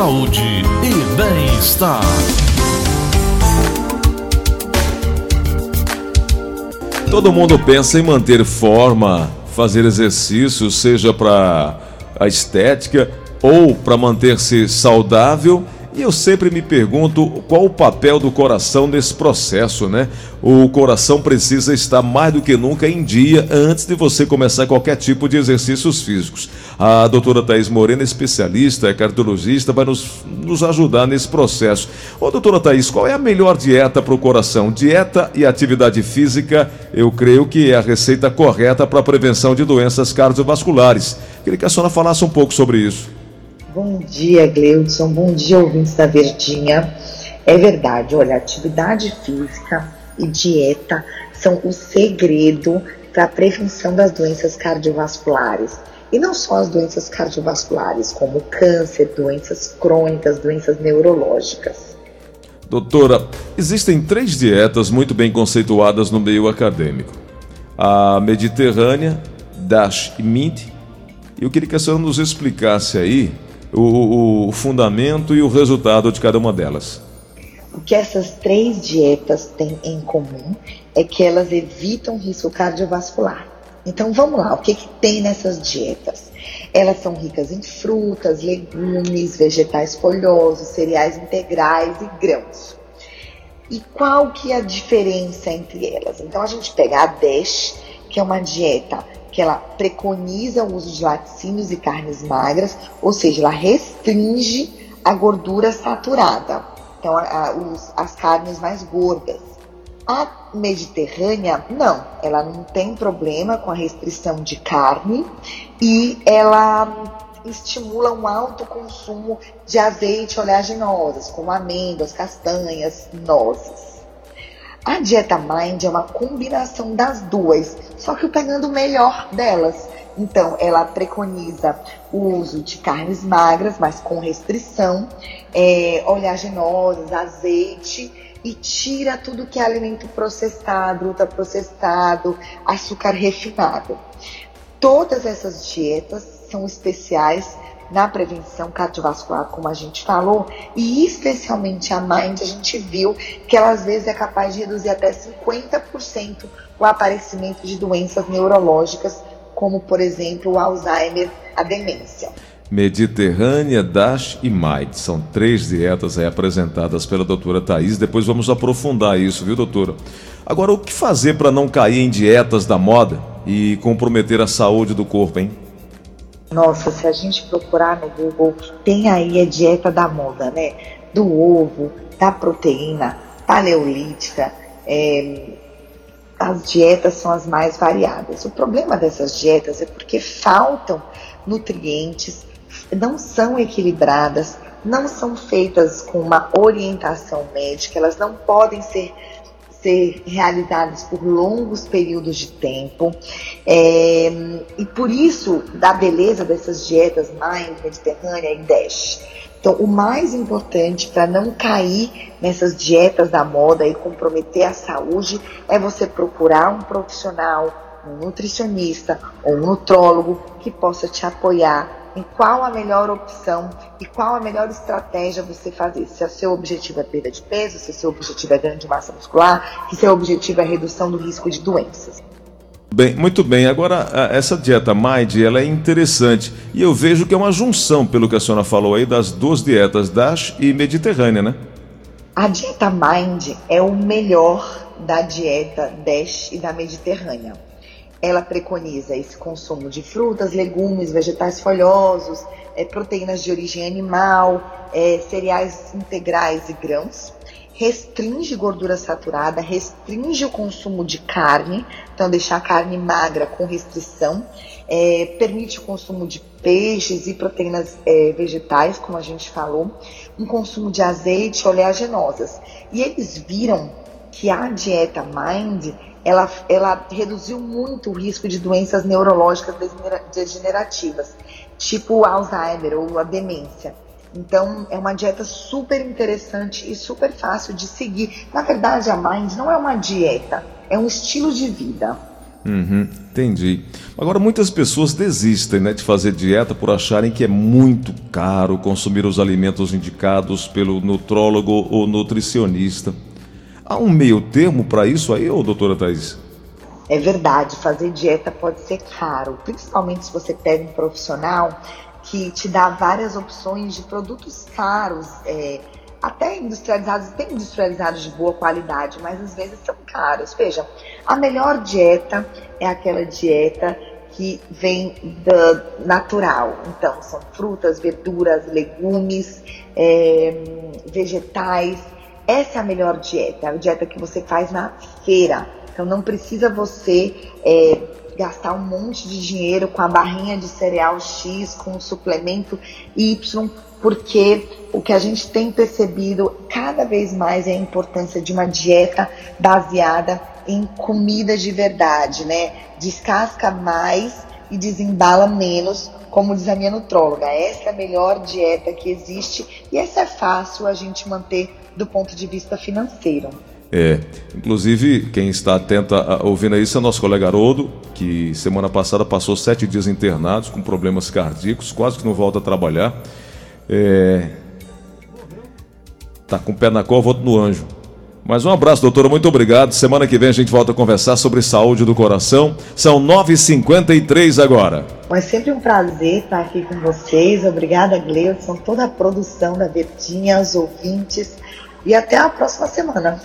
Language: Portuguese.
saúde e bem-estar. Todo mundo pensa em manter forma, fazer exercício, seja para a estética ou para manter-se saudável e eu sempre me pergunto qual o papel do coração nesse processo, né? O coração precisa estar mais do que nunca em dia antes de você começar qualquer tipo de exercícios físicos. A doutora Thais Morena, especialista, é cardiologista, vai nos, nos ajudar nesse processo. Ô, doutora Thais, qual é a melhor dieta para o coração? Dieta e atividade física, eu creio que é a receita correta para a prevenção de doenças cardiovasculares. Queria que a senhora falasse um pouco sobre isso. Bom dia, Gleudson. Bom dia, ouvintes da Verdinha. É verdade, olha, atividade física e dieta são o segredo para a prevenção das doenças cardiovasculares. E não só as doenças cardiovasculares, como câncer, doenças crônicas, doenças neurológicas. Doutora, existem três dietas muito bem conceituadas no meio acadêmico: a mediterrânea, DASH e MINT. Eu queria que a senhora nos explicasse aí o, o fundamento e o resultado de cada uma delas. O que essas três dietas têm em comum é que elas evitam risco cardiovascular. Então vamos lá, o que, que tem nessas dietas? Elas são ricas em frutas, legumes, vegetais folhosos, cereais integrais e grãos. E qual que é a diferença entre elas? Então a gente pega a DASH, que é uma dieta que ela preconiza o uso de laticínios e carnes magras, ou seja, ela restringe a gordura saturada, então a, a, os, as carnes mais gordas. A Mediterrânea, não, ela não tem problema com a restrição de carne e ela estimula um alto consumo de azeite oleaginosas, como amêndoas, castanhas, nozes. A dieta Mind é uma combinação das duas, só que pegando o melhor delas. Então, ela preconiza o uso de carnes magras, mas com restrição, é, oleaginosas, azeite e tira tudo que é alimento processado, ultraprocessado, açúcar refinado. Todas essas dietas são especiais na prevenção cardiovascular, como a gente falou, e especialmente a Mind, a gente viu que ela às vezes é capaz de reduzir até 50% o aparecimento de doenças neurológicas, como por exemplo o Alzheimer, a demência. Mediterrânea, DASH e MIND. São três dietas apresentadas pela doutora Thais. Depois vamos aprofundar isso, viu, doutora? Agora, o que fazer para não cair em dietas da moda e comprometer a saúde do corpo, hein? Nossa, se a gente procurar no Google, tem aí a dieta da moda, né? Do ovo, da proteína, paleolítica. É, as dietas são as mais variadas. O problema dessas dietas é porque faltam nutrientes, não são equilibradas, não são feitas com uma orientação médica, elas não podem ser ser realizados por longos períodos de tempo. É, e por isso, da beleza dessas dietas Mind, Mediterrânea e DASH. Então, o mais importante para não cair nessas dietas da moda e comprometer a saúde é você procurar um profissional, um nutricionista ou um nutrólogo que possa te apoiar em qual a melhor opção e qual a melhor estratégia você fazer. Se o seu objetivo é perda de peso, se o seu objetivo é ganho de massa muscular, se o seu objetivo é redução do risco de doenças. Bem, muito bem. Agora, essa dieta MIND, ela é interessante. E eu vejo que é uma junção, pelo que a senhora falou aí, das duas dietas, DASH e Mediterrânea, né? A dieta MIND é o melhor da dieta DASH e da Mediterrânea ela preconiza esse consumo de frutas, legumes, vegetais folhosos, é, proteínas de origem animal, é, cereais integrais e grãos. Restringe gordura saturada, restringe o consumo de carne, então deixar a carne magra com restrição, é, permite o consumo de peixes e proteínas é, vegetais, como a gente falou, um consumo de azeite, oleaginosas. E eles viram que a dieta Mind ela, ela reduziu muito o risco de doenças neurológicas degenerativas, tipo Alzheimer ou a demência. Então, é uma dieta super interessante e super fácil de seguir. Na verdade, a Mind não é uma dieta, é um estilo de vida. Uhum, entendi. Agora, muitas pessoas desistem né, de fazer dieta por acharem que é muito caro consumir os alimentos indicados pelo nutrólogo ou nutricionista. Há um meio termo para isso aí, ô doutora Thais? É verdade, fazer dieta pode ser caro, principalmente se você pega um profissional que te dá várias opções de produtos caros, é, até industrializados, tem industrializados de boa qualidade, mas às vezes são caros. Veja, a melhor dieta é aquela dieta que vem da natural. Então, são frutas, verduras, legumes, é, vegetais. Essa é a melhor dieta, a dieta que você faz na feira. Então, não precisa você é, gastar um monte de dinheiro com a barrinha de cereal X, com o suplemento Y, porque o que a gente tem percebido cada vez mais é a importância de uma dieta baseada em comida de verdade, né? Descasca mais e desembala menos, como diz a minha nutróloga. Essa é a melhor dieta que existe e essa é fácil a gente manter do ponto de vista financeiro. É, inclusive quem está atento a, ouvindo isso é nosso colega Haroldo, que semana passada passou sete dias internados com problemas cardíacos, quase que não volta a trabalhar. É... Tá com o pé na cova, outro no anjo. Mas um abraço, doutora, muito obrigado. Semana que vem a gente volta a conversar sobre saúde do coração. São 9h53 agora. É sempre um prazer estar aqui com vocês. Obrigada, Gleudson, toda a produção da Verdinha, os ouvintes. E até a próxima semana.